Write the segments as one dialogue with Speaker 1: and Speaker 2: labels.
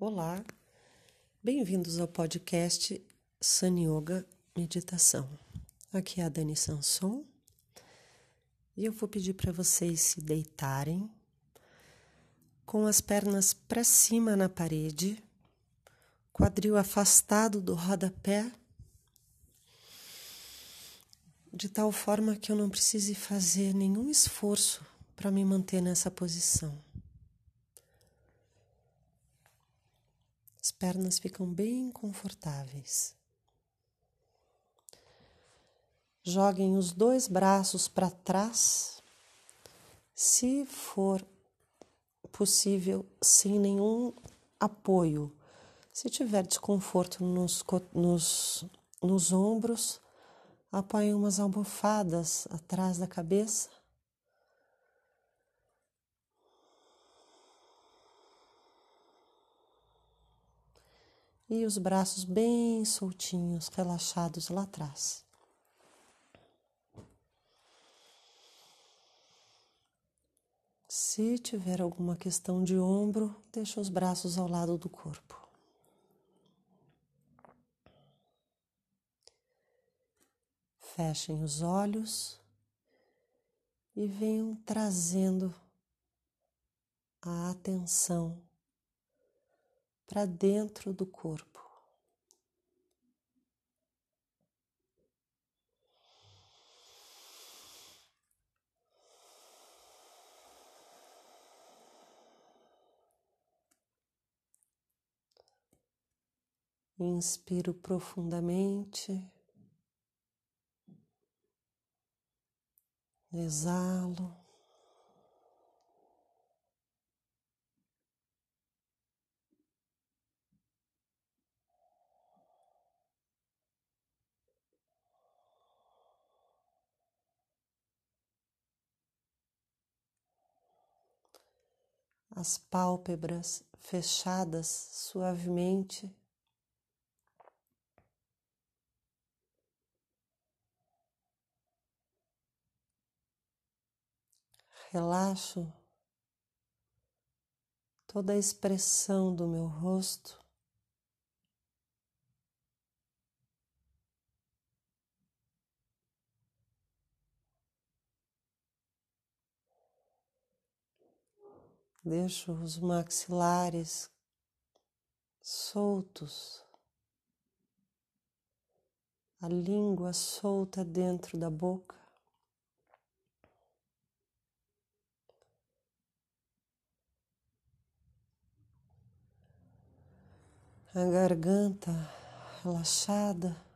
Speaker 1: Olá, bem-vindos ao podcast Sun Yoga Meditação. Aqui é a Dani Sanson e eu vou pedir para vocês se deitarem com as pernas para cima na parede, quadril afastado do rodapé, de tal forma que eu não precise fazer nenhum esforço para me manter nessa posição. As pernas ficam bem confortáveis. Joguem os dois braços para trás, se for possível, sem nenhum apoio. Se tiver desconforto nos, nos, nos ombros, apoiem umas almofadas atrás da cabeça e os braços bem soltinhos, relaxados lá atrás. Se tiver alguma questão de ombro, deixa os braços ao lado do corpo. Fechem os olhos e venham trazendo a atenção para dentro do corpo. Inspiro profundamente, exalo. As pálpebras fechadas suavemente. Relaxo toda a expressão do meu rosto. Deixo os maxilares soltos, a língua solta dentro da boca. A garganta relaxada.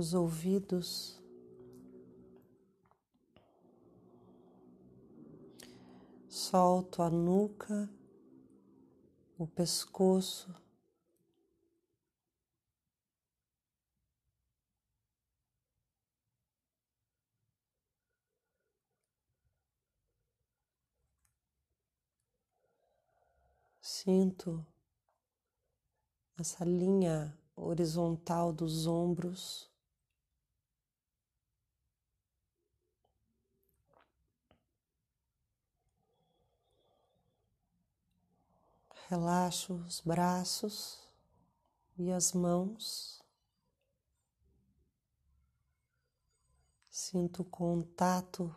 Speaker 1: Os ouvidos, solto a nuca, o pescoço. Sinto essa linha horizontal dos ombros. Relaxo os braços e as mãos. Sinto o contato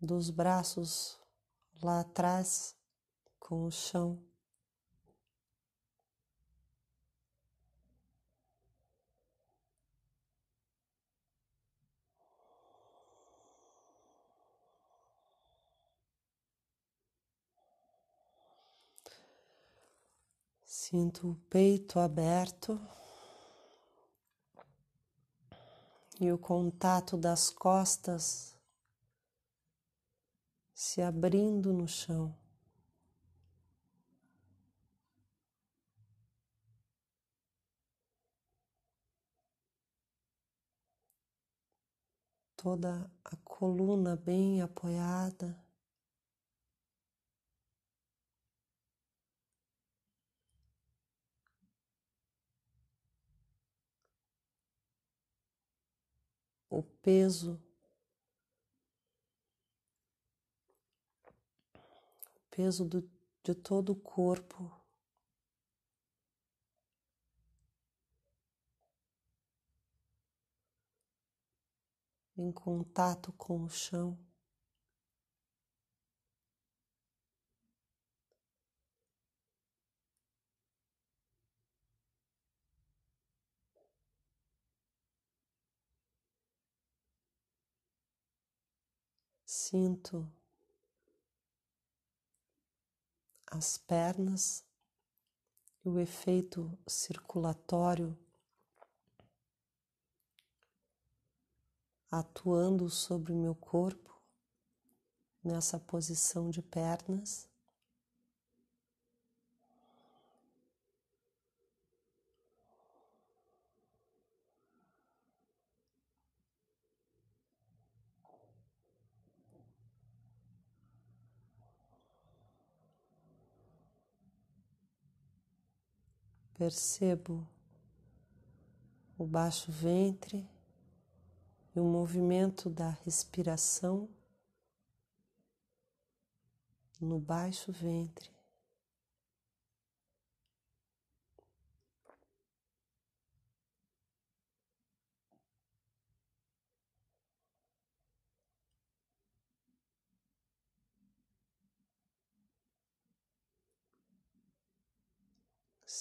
Speaker 1: dos braços lá atrás com o chão. Sinto o peito aberto e o contato das costas se abrindo no chão. Toda a coluna bem apoiada. O peso, peso do, de todo o corpo. Em contato com o chão. Sinto as pernas e o efeito circulatório atuando sobre o meu corpo nessa posição de pernas. Percebo o baixo ventre e o movimento da respiração no baixo ventre.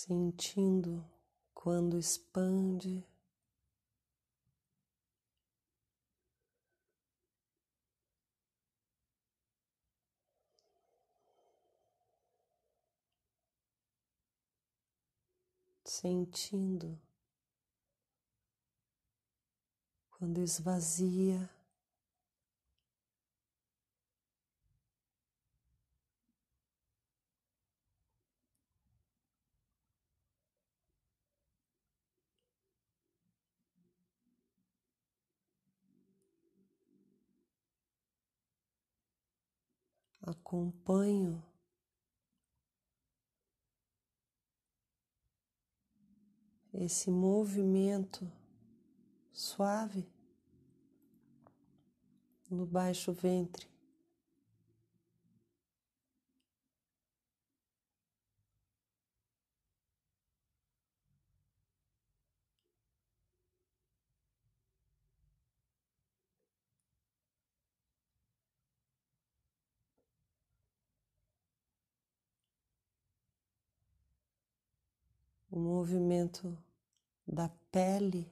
Speaker 1: Sentindo quando expande. Sentindo quando esvazia. Acompanho esse movimento suave no baixo ventre. O movimento da pele.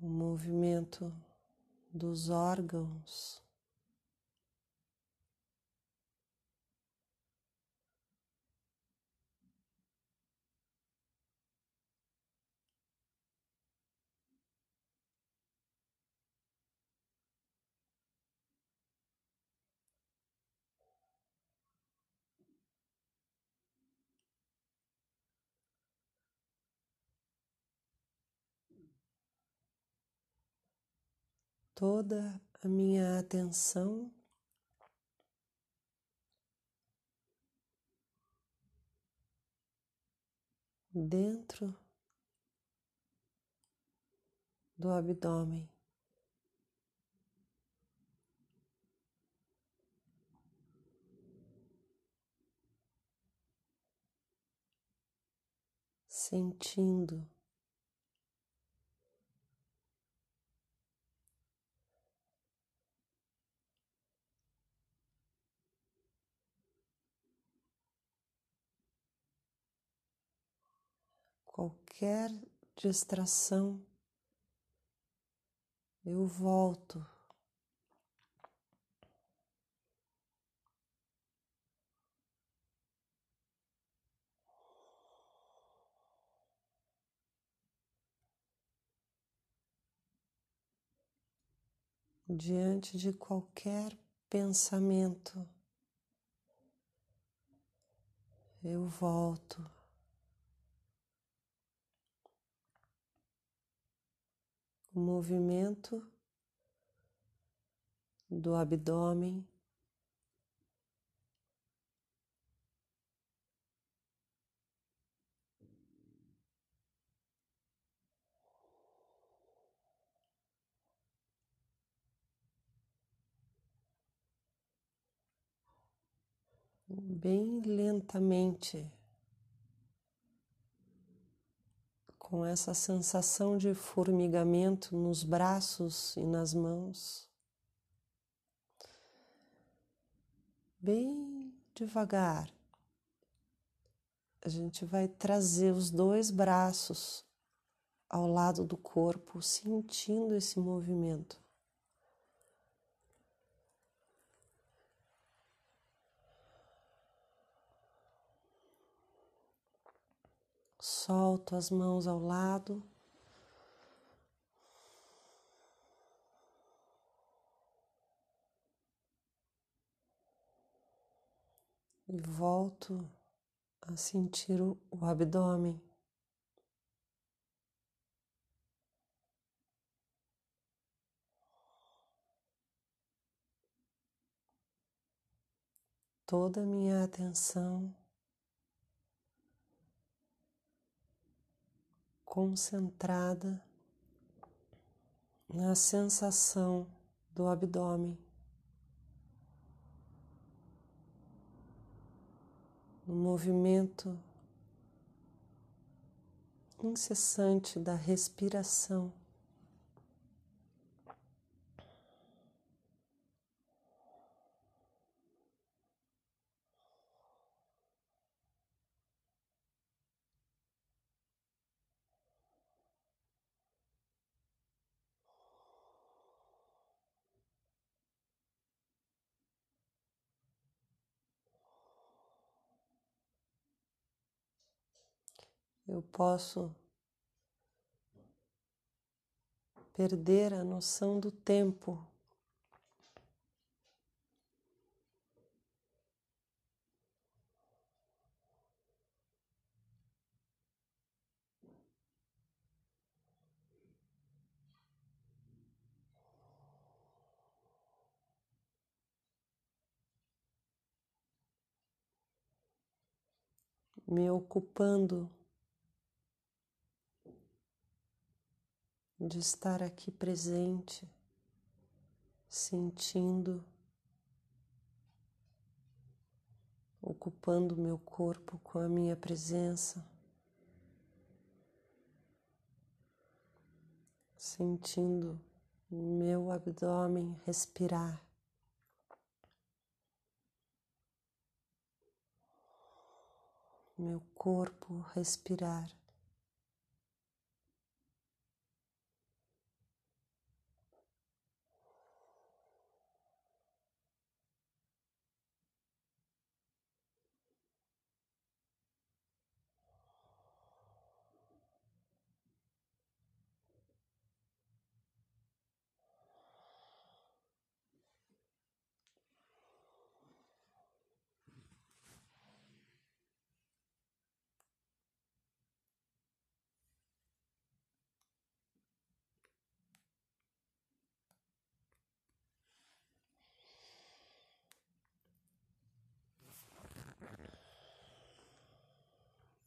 Speaker 1: O movimento dos órgãos. Toda a minha atenção dentro do abdômen. Sentindo qualquer distração, eu volto. Diante de qualquer pensamento, eu volto. movimento do abdômen. Bem lentamente. Com essa sensação de formigamento nos braços e nas mãos. Bem devagar, a gente vai trazer os dois braços ao lado do corpo, sentindo esse movimento. Solto as mãos ao lado. E volto a sentir o, o abdômen. Toda a minha atenção concentrada na sensação do abdômen. No movimento incessante da respiração. Eu posso perder a noção do tempo. Me ocupando de estar aqui presente, sentindo, ocupando meu corpo com a minha presença, sentindo meu abdômen respirar. Meu corpo respirar.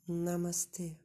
Speaker 1: Namastê.